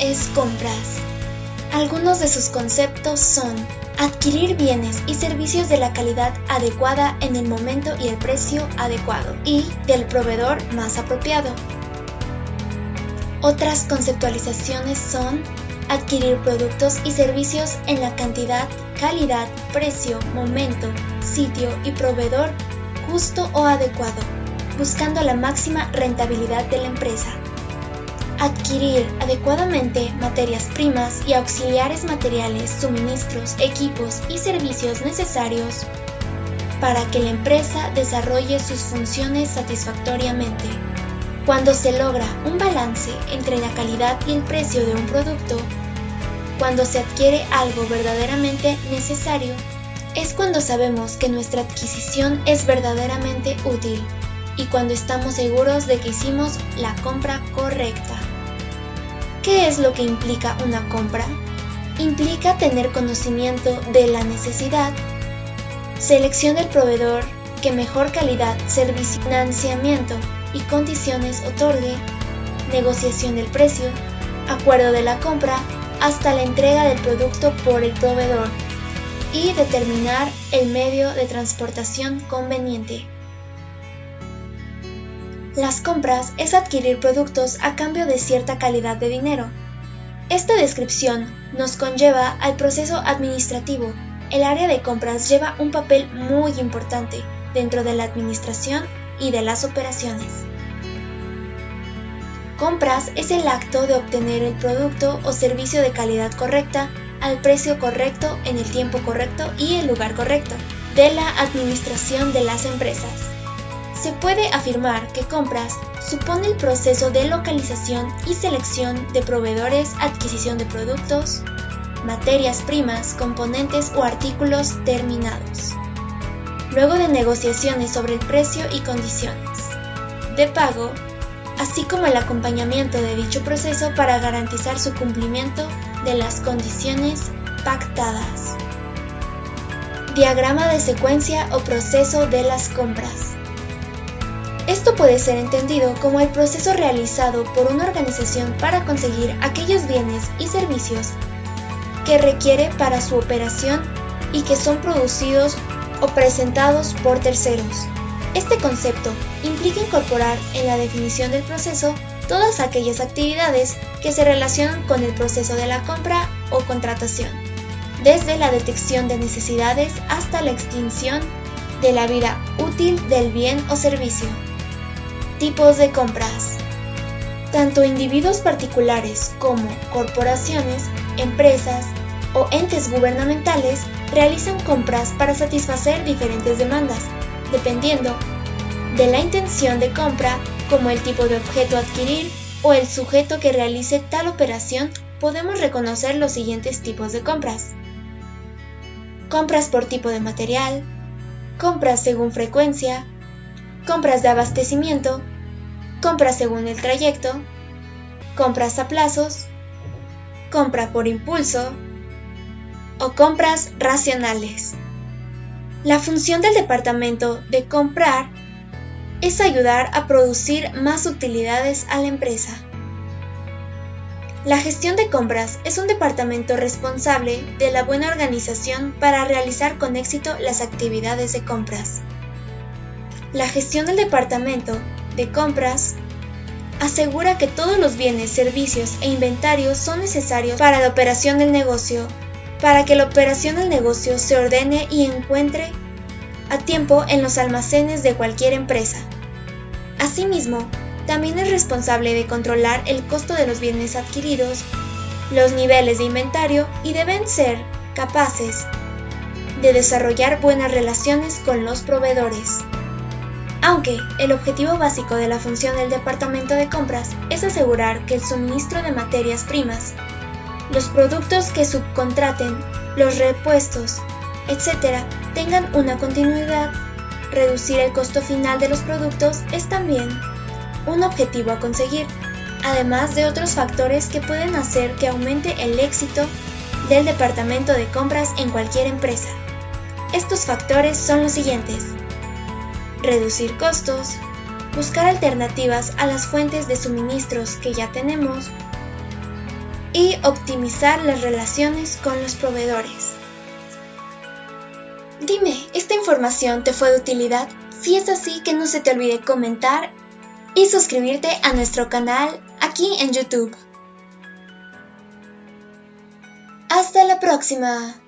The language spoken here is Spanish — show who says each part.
Speaker 1: es compras? Algunos de sus conceptos son adquirir bienes y servicios de la calidad adecuada en el momento y el precio adecuado y del proveedor más apropiado. Otras conceptualizaciones son adquirir productos y servicios en la cantidad, calidad, precio, momento, sitio y proveedor justo o adecuado, buscando la máxima rentabilidad de la empresa adquirir adecuadamente materias primas y auxiliares materiales, suministros, equipos y servicios necesarios para que la empresa desarrolle sus funciones satisfactoriamente. Cuando se logra un balance entre la calidad y el precio de un producto, cuando se adquiere algo verdaderamente necesario, es cuando sabemos que nuestra adquisición es verdaderamente útil y cuando estamos seguros de que hicimos la compra correcta. ¿Qué es lo que implica una compra? Implica tener conocimiento de la necesidad, selección del proveedor que mejor calidad, servicio, financiamiento y condiciones otorgue, negociación del precio, acuerdo de la compra, hasta la entrega del producto por el proveedor y determinar el medio de transportación conveniente. Las compras es adquirir productos a cambio de cierta calidad de dinero. Esta descripción nos conlleva al proceso administrativo. El área de compras lleva un papel muy importante dentro de la administración y de las operaciones. Compras es el acto de obtener el producto o servicio de calidad correcta al precio correcto en el tiempo correcto y el lugar correcto de la administración de las empresas. Se puede afirmar que compras supone el proceso de localización y selección de proveedores, adquisición de productos, materias primas, componentes o artículos terminados. Luego de negociaciones sobre el precio y condiciones de pago, así como el acompañamiento de dicho proceso para garantizar su cumplimiento de las condiciones pactadas. Diagrama de secuencia o proceso de las compras. Esto puede ser entendido como el proceso realizado por una organización para conseguir aquellos bienes y servicios que requiere para su operación y que son producidos o presentados por terceros. Este concepto implica incorporar en la definición del proceso todas aquellas actividades que se relacionan con el proceso de la compra o contratación, desde la detección de necesidades hasta la extinción de la vida útil del bien o servicio. Tipos de compras. Tanto individuos particulares como corporaciones, empresas o entes gubernamentales realizan compras para satisfacer diferentes demandas, dependiendo de la intención de compra, como el tipo de objeto adquirir o el sujeto que realice tal operación, podemos reconocer los siguientes tipos de compras. Compras por tipo de material, compras según frecuencia, compras de abastecimiento, compras según el trayecto, compras a plazos, compra por impulso o compras racionales. La función del departamento de comprar es ayudar a producir más utilidades a la empresa. La gestión de compras es un departamento responsable de la buena organización para realizar con éxito las actividades de compras. La gestión del departamento de compras asegura que todos los bienes, servicios e inventarios son necesarios para la operación del negocio, para que la operación del negocio se ordene y encuentre a tiempo en los almacenes de cualquier empresa. Asimismo, también es responsable de controlar el costo de los bienes adquiridos, los niveles de inventario y deben ser capaces de desarrollar buenas relaciones con los proveedores. Aunque el objetivo básico de la función del departamento de compras es asegurar que el suministro de materias primas, los productos que subcontraten, los repuestos, etc., tengan una continuidad, reducir el costo final de los productos es también un objetivo a conseguir, además de otros factores que pueden hacer que aumente el éxito del departamento de compras en cualquier empresa. Estos factores son los siguientes reducir costos, buscar alternativas a las fuentes de suministros que ya tenemos, y optimizar las relaciones con los proveedores. Dime, ¿esta información te fue de utilidad? Si es así, que no se te olvide comentar y suscribirte a nuestro canal aquí en YouTube. Hasta la próxima.